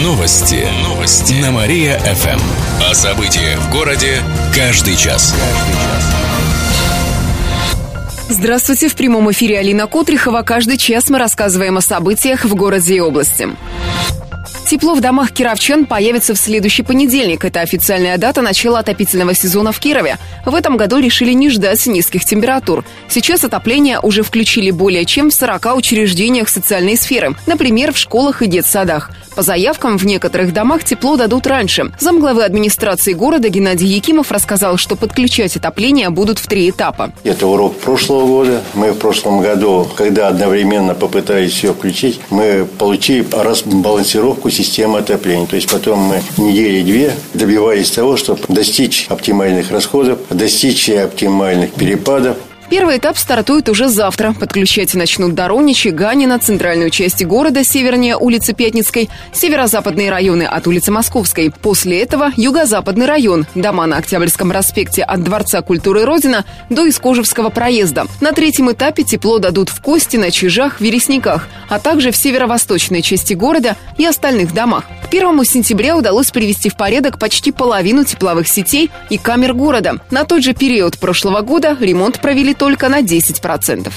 Новости. Новости. На Мария-ФМ. О событиях в городе каждый час. Здравствуйте, в прямом эфире Алина Котрихова. Каждый час мы рассказываем о событиях в городе и области. Тепло в домах кировчан появится в следующий понедельник. Это официальная дата начала отопительного сезона в Кирове. В этом году решили не ждать низких температур. Сейчас отопление уже включили более чем в 40 учреждениях социальной сферы, например, в школах и детсадах. По заявкам, в некоторых домах тепло дадут раньше. Замглавы администрации города Геннадий Якимов рассказал, что подключать отопление будут в три этапа. Это урок прошлого года. Мы в прошлом году, когда одновременно попытались все включить, мы получили разбалансировку системы отопления. То есть потом мы недели-две добивались того, чтобы достичь оптимальных расходов, достичь оптимальных перепадов. Первый этап стартует уже завтра. Подключать начнут Дороничи, Ганина, центральную часть города, севернее улицы Пятницкой, северо-западные районы от улицы Московской. После этого юго-западный район, дома на Октябрьском проспекте от Дворца культуры Родина до Искожевского проезда. На третьем этапе тепло дадут в Костино, Чижах, Вересниках, а также в северо-восточной части города и остальных домах. К первому сентября удалось привести в порядок почти половину тепловых сетей и камер города. На тот же период прошлого года ремонт провели только на 10%.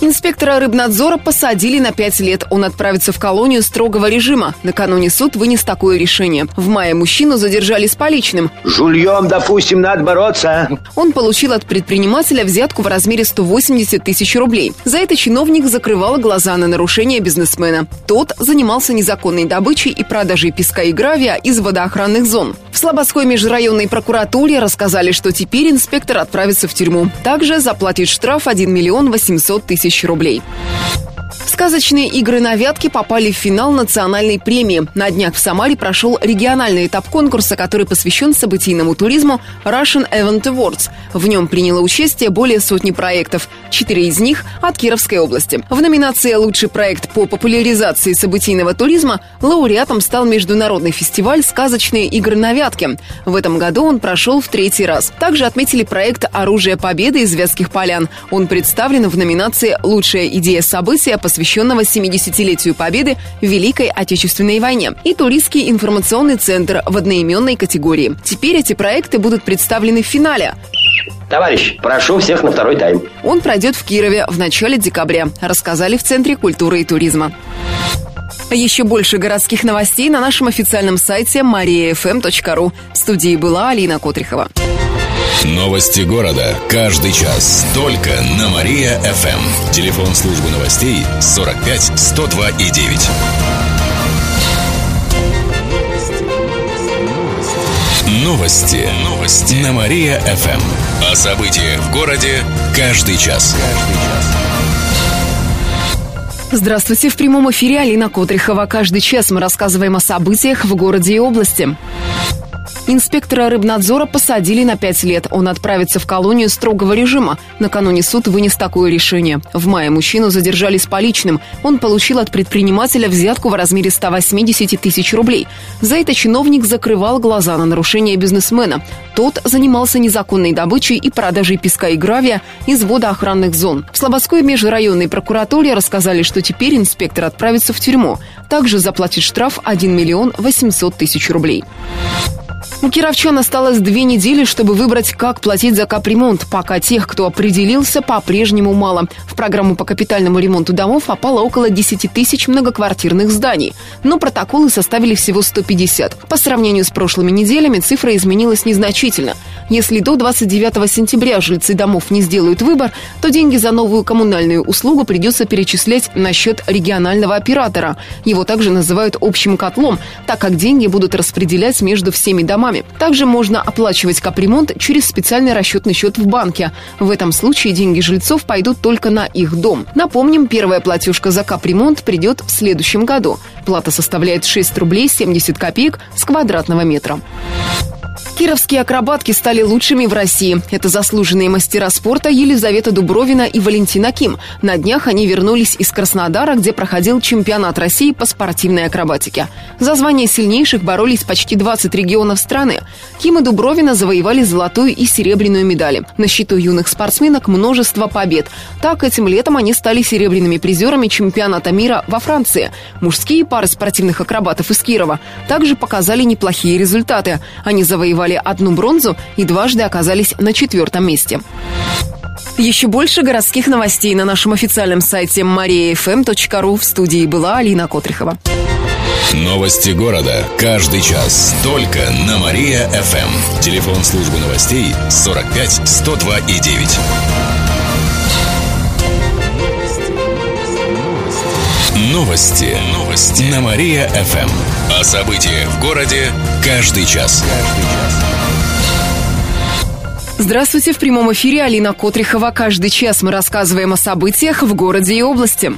Инспектора рыбнадзора посадили на 5 лет. Он отправится в колонию строгого режима. Накануне суд вынес такое решение. В мае мужчину задержали с поличным. Жульем, допустим, надо бороться. Он получил от предпринимателя взятку в размере 180 тысяч рублей. За это чиновник закрывал глаза на нарушение бизнесмена. Тот занимался незаконной добычей и продажей песка и гравия из водоохранных зон. В Слободской межрайонной прокуратуре рассказали, что теперь инспектор отправится в тюрьму. Также заплатит штраф 1 миллион 800 тысяч рублей. Сказочные игры на Вятке попали в финал национальной премии. На днях в Самаре прошел региональный этап конкурса, который посвящен событийному туризму Russian Event Awards. В нем приняло участие более сотни проектов. Четыре из них от Кировской области. В номинации «Лучший проект по популяризации событийного туризма» лауреатом стал международный фестиваль «Сказочные игры на Вятке». В этом году он прошел в третий раз. Также отметили проект «Оружие Победы» из Вятских полян. Он представлен в номинации «Лучшая идея события», посвященная посвященного 70-летию Победы в Великой Отечественной войне, и Туристский информационный центр в одноименной категории. Теперь эти проекты будут представлены в финале. Товарищ, прошу всех на второй тайм. Он пройдет в Кирове в начале декабря, рассказали в Центре культуры и туризма. Еще больше городских новостей на нашем официальном сайте mariafm.ru. В студии была Алина Котрихова. Новости города. Каждый час. Только на Мария-ФМ. Телефон службы новостей 45 102 и 9. Новости. Новости. На Мария-ФМ. О событиях в городе каждый час. Здравствуйте, в прямом эфире Алина Котрихова. Каждый час мы рассказываем о событиях в городе и области. Инспектора рыбнадзора посадили на пять лет. Он отправится в колонию строгого режима. Накануне суд вынес такое решение. В мае мужчину задержали с поличным. Он получил от предпринимателя взятку в размере 180 тысяч рублей. За это чиновник закрывал глаза на нарушение бизнесмена. Тот занимался незаконной добычей и продажей песка и гравия из водоохранных зон. В Слободской межрайонной прокуратуре рассказали, что теперь инспектор отправится в тюрьму. Также заплатит штраф 1 миллион 800 тысяч рублей. У кировчан осталось две недели, чтобы выбрать, как платить за капремонт. Пока тех, кто определился, по-прежнему мало. В программу по капитальному ремонту домов попало около 10 тысяч многоквартирных зданий. Но протоколы составили всего 150. По сравнению с прошлыми неделями цифра изменилась незначительно. Если до 29 сентября жильцы домов не сделают выбор, то деньги за новую коммунальную услугу придется перечислять на счет регионального оператора. Его также называют общим котлом, так как деньги будут распределять между всеми домами. Также можно оплачивать капремонт через специальный расчетный счет в банке. В этом случае деньги жильцов пойдут только на их дом. Напомним, первая платежка за капремонт придет в следующем году. Плата составляет 6 рублей 70 копеек с квадратного метра. Кировские акробатки стали лучшими в России. Это заслуженные мастера спорта Елизавета Дубровина и Валентина Ким. На днях они вернулись из Краснодара, где проходил чемпионат России по спортивной акробатике. За звание сильнейших боролись почти 20 регионов страны. Ким и Дубровина завоевали золотую и серебряную медали. На счету юных спортсменок множество побед. Так, этим летом они стали серебряными призерами чемпионата мира во Франции. Мужские пары спортивных акробатов из Кирова также показали неплохие результаты. Они завоевали одну бронзу и дважды оказались на четвертом месте. Еще больше городских новостей на нашем официальном сайте mariafm.ru. В студии была Алина Котрихова. Новости города. Каждый час. Только на Мария-ФМ. Телефон службы новостей 45 102 и 9. Новости. Новости. На Мария-ФМ. О событиях в городе каждый час. Каждый час. Здравствуйте, в прямом эфире Алина Котрихова. Каждый час мы рассказываем о событиях в городе и области.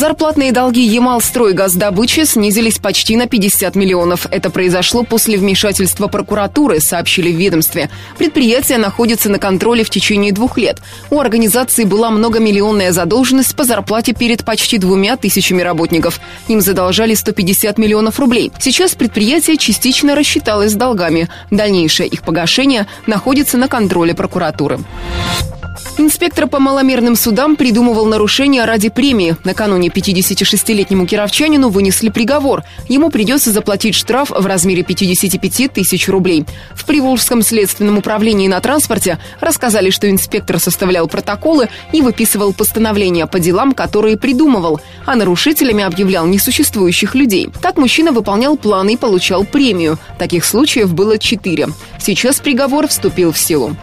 Зарплатные долги Ямал-стройгаздобычи снизились почти на 50 миллионов. Это произошло после вмешательства прокуратуры, сообщили в ведомстве. Предприятие находится на контроле в течение двух лет. У организации была многомиллионная задолженность по зарплате перед почти двумя тысячами работников. Им задолжали 150 миллионов рублей. Сейчас предприятие частично рассчиталось с долгами. Дальнейшее их погашение находится на контроле прокуратуры. Инспектор по маломерным судам придумывал нарушения ради премии. Накануне 56-летнему кировчанину вынесли приговор. Ему придется заплатить штраф в размере 55 тысяч рублей. В Приволжском следственном управлении на транспорте рассказали, что инспектор составлял протоколы и выписывал постановления по делам, которые придумывал, а нарушителями объявлял несуществующих людей. Так мужчина выполнял планы и получал премию. Таких случаев было четыре. Сейчас приговор вступил в силу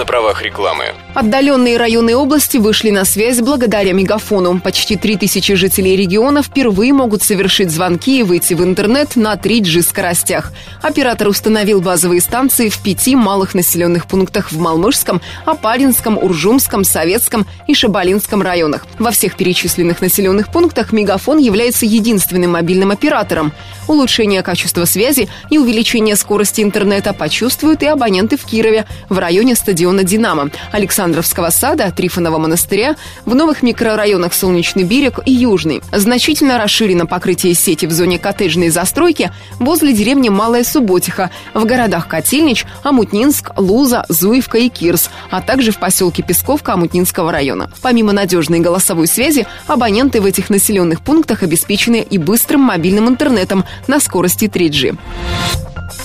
на правах рекламы. Отдаленные районы области вышли на связь благодаря мегафону. Почти 3000 жителей региона впервые могут совершить звонки и выйти в интернет на 3G скоростях. Оператор установил базовые станции в пяти малых населенных пунктах в Малмышском, Апаринском, Уржумском, Советском и Шабалинском районах. Во всех перечисленных населенных пунктах мегафон является единственным мобильным оператором. Улучшение качества связи и увеличение скорости интернета почувствуют и абоненты в Кирове в районе стадиона стадиона «Динамо», Александровского сада, Трифонова монастыря, в новых микрорайонах «Солнечный берег» и «Южный». Значительно расширено покрытие сети в зоне коттеджной застройки возле деревни Малая Субботиха, в городах Котельнич, Амутнинск, Луза, Зуевка и Кирс, а также в поселке Песковка Амутнинского района. Помимо надежной голосовой связи, абоненты в этих населенных пунктах обеспечены и быстрым мобильным интернетом на скорости 3G.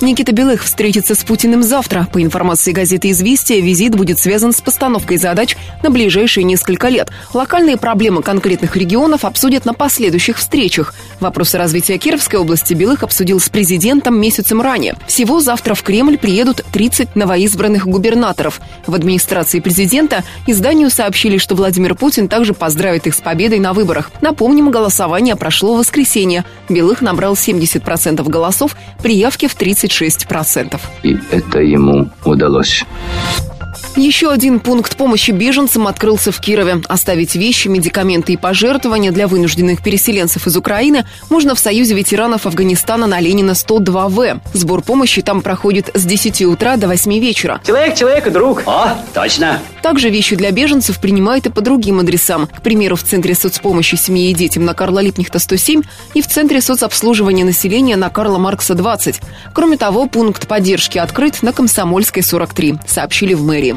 Никита Белых встретится с Путиным завтра. По информации газеты «Известия», визит будет связан с постановкой задач на ближайшие несколько лет. Локальные проблемы конкретных регионов обсудят на последующих встречах. Вопросы развития Кировской области Белых обсудил с президентом месяцем ранее. Всего завтра в Кремль приедут 30 новоизбранных губернаторов. В администрации президента изданию сообщили, что Владимир Путин также поздравит их с победой на выборах. Напомним, голосование прошло в воскресенье. Белых набрал 70% голосов при явке в 30 36%. И это ему удалось. Еще один пункт помощи беженцам открылся в Кирове. Оставить вещи, медикаменты и пожертвования для вынужденных переселенцев из Украины можно в Союзе ветеранов Афганистана на Ленина 102В. Сбор помощи там проходит с 10 утра до 8 вечера. Человек, человек и друг. О, точно. Также вещи для беженцев принимают и по другим адресам. К примеру, в Центре соцпомощи семье и детям на Карла Липнихта 107 и в Центре соцобслуживания населения на Карла Маркса 20. Кроме того, пункт поддержки открыт на Комсомольской 43, сообщили в мэрии.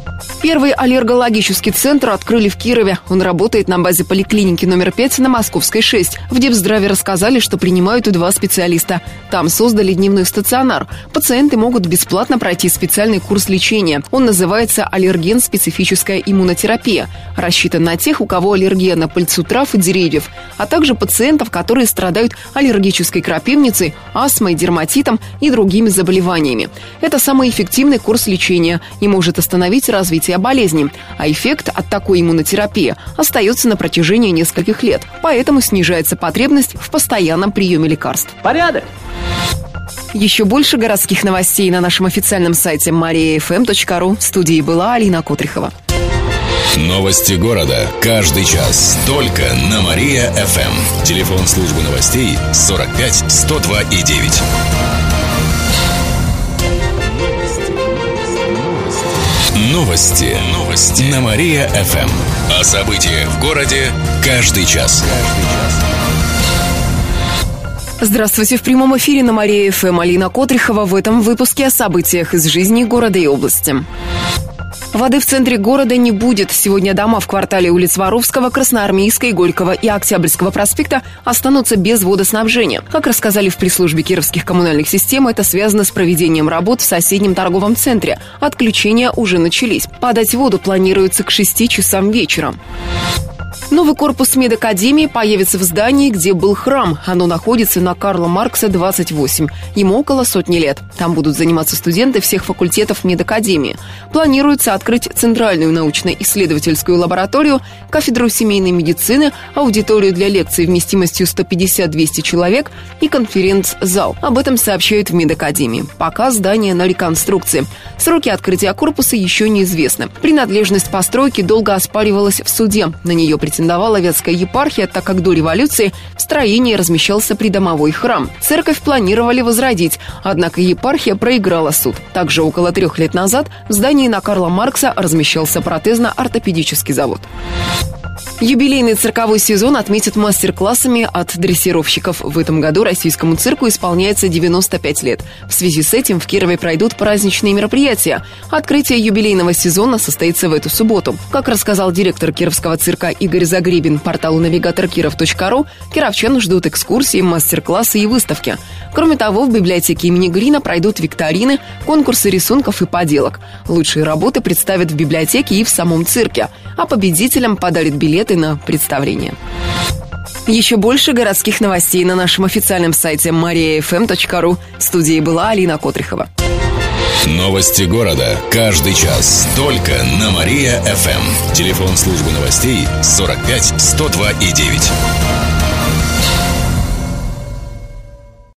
Первый аллергологический центр открыли в Кирове. Он работает на базе поликлиники номер 5 на Московской 6. В Депздраве рассказали, что принимают два специалиста. Там создали дневной стационар. Пациенты могут бесплатно пройти специальный курс лечения. Он называется аллерген-специфическая иммунотерапия. Рассчитан на тех, у кого аллергия на пыльцу трав и деревьев, а также пациентов, которые страдают аллергической крапивницей, астмой, дерматитом и другими заболеваниями. Это самый эффективный курс лечения и может остановить развитие развития болезни, а эффект от такой иммунотерапии остается на протяжении нескольких лет, поэтому снижается потребность в постоянном приеме лекарств. Порядок! Еще больше городских новостей на нашем официальном сайте mariafm.ru. В студии была Алина Котрихова. Новости города. Каждый час. Только на Мария-ФМ. Телефон службы новостей 45 102 и 9. Новости. Новости. На Мария-ФМ. О событиях в городе каждый час. Здравствуйте. В прямом эфире на Мария-ФМ Алина Котрихова в этом выпуске о событиях из жизни города и области. Воды в центре города не будет. Сегодня дома в квартале улиц Воровского, Красноармейской, Горького и Октябрьского проспекта останутся без водоснабжения. Как рассказали в пресс-службе кировских коммунальных систем, это связано с проведением работ в соседнем торговом центре. Отключения уже начались. Подать воду планируется к 6 часам вечера. Новый корпус медакадемии появится в здании, где был храм. Оно находится на Карла Маркса, 28. Ему около сотни лет. Там будут заниматься студенты всех факультетов медакадемии. Планируется открыть центральную научно-исследовательскую лабораторию, кафедру семейной медицины, аудиторию для лекций вместимостью 150-200 человек и конференц-зал. Об этом сообщают в медакадемии. Пока здание на реконструкции. Сроки открытия корпуса еще неизвестны. Принадлежность постройки долго оспаривалась в суде. На нее претендовала Ветская епархия, так как до революции в строении размещался придомовой храм. Церковь планировали возродить, однако епархия проиграла суд. Также около трех лет назад в здании на Карла Маркса размещался протезно-ортопедический завод. Юбилейный цирковой сезон отметит мастер-классами от дрессировщиков. В этом году российскому цирку исполняется 95 лет. В связи с этим в Кирове пройдут праздничные мероприятия. Открытие юбилейного сезона состоится в эту субботу. Как рассказал директор Кировского цирка Игорь Загребин порталу навигаторкиров.ру, кировчан ждут экскурсии, мастер-классы и выставки. Кроме того, в библиотеке имени Грина пройдут викторины, конкурсы рисунков и поделок. Лучшие работы представят в библиотеке и в самом цирке, а победителям подарят билеты билеты на представление. Еще больше городских новостей на нашем официальном сайте mariafm.ru. В студии была Алина Котрихова. Новости города. Каждый час. Только на Мария-ФМ. Телефон службы новостей 45 102 и 9.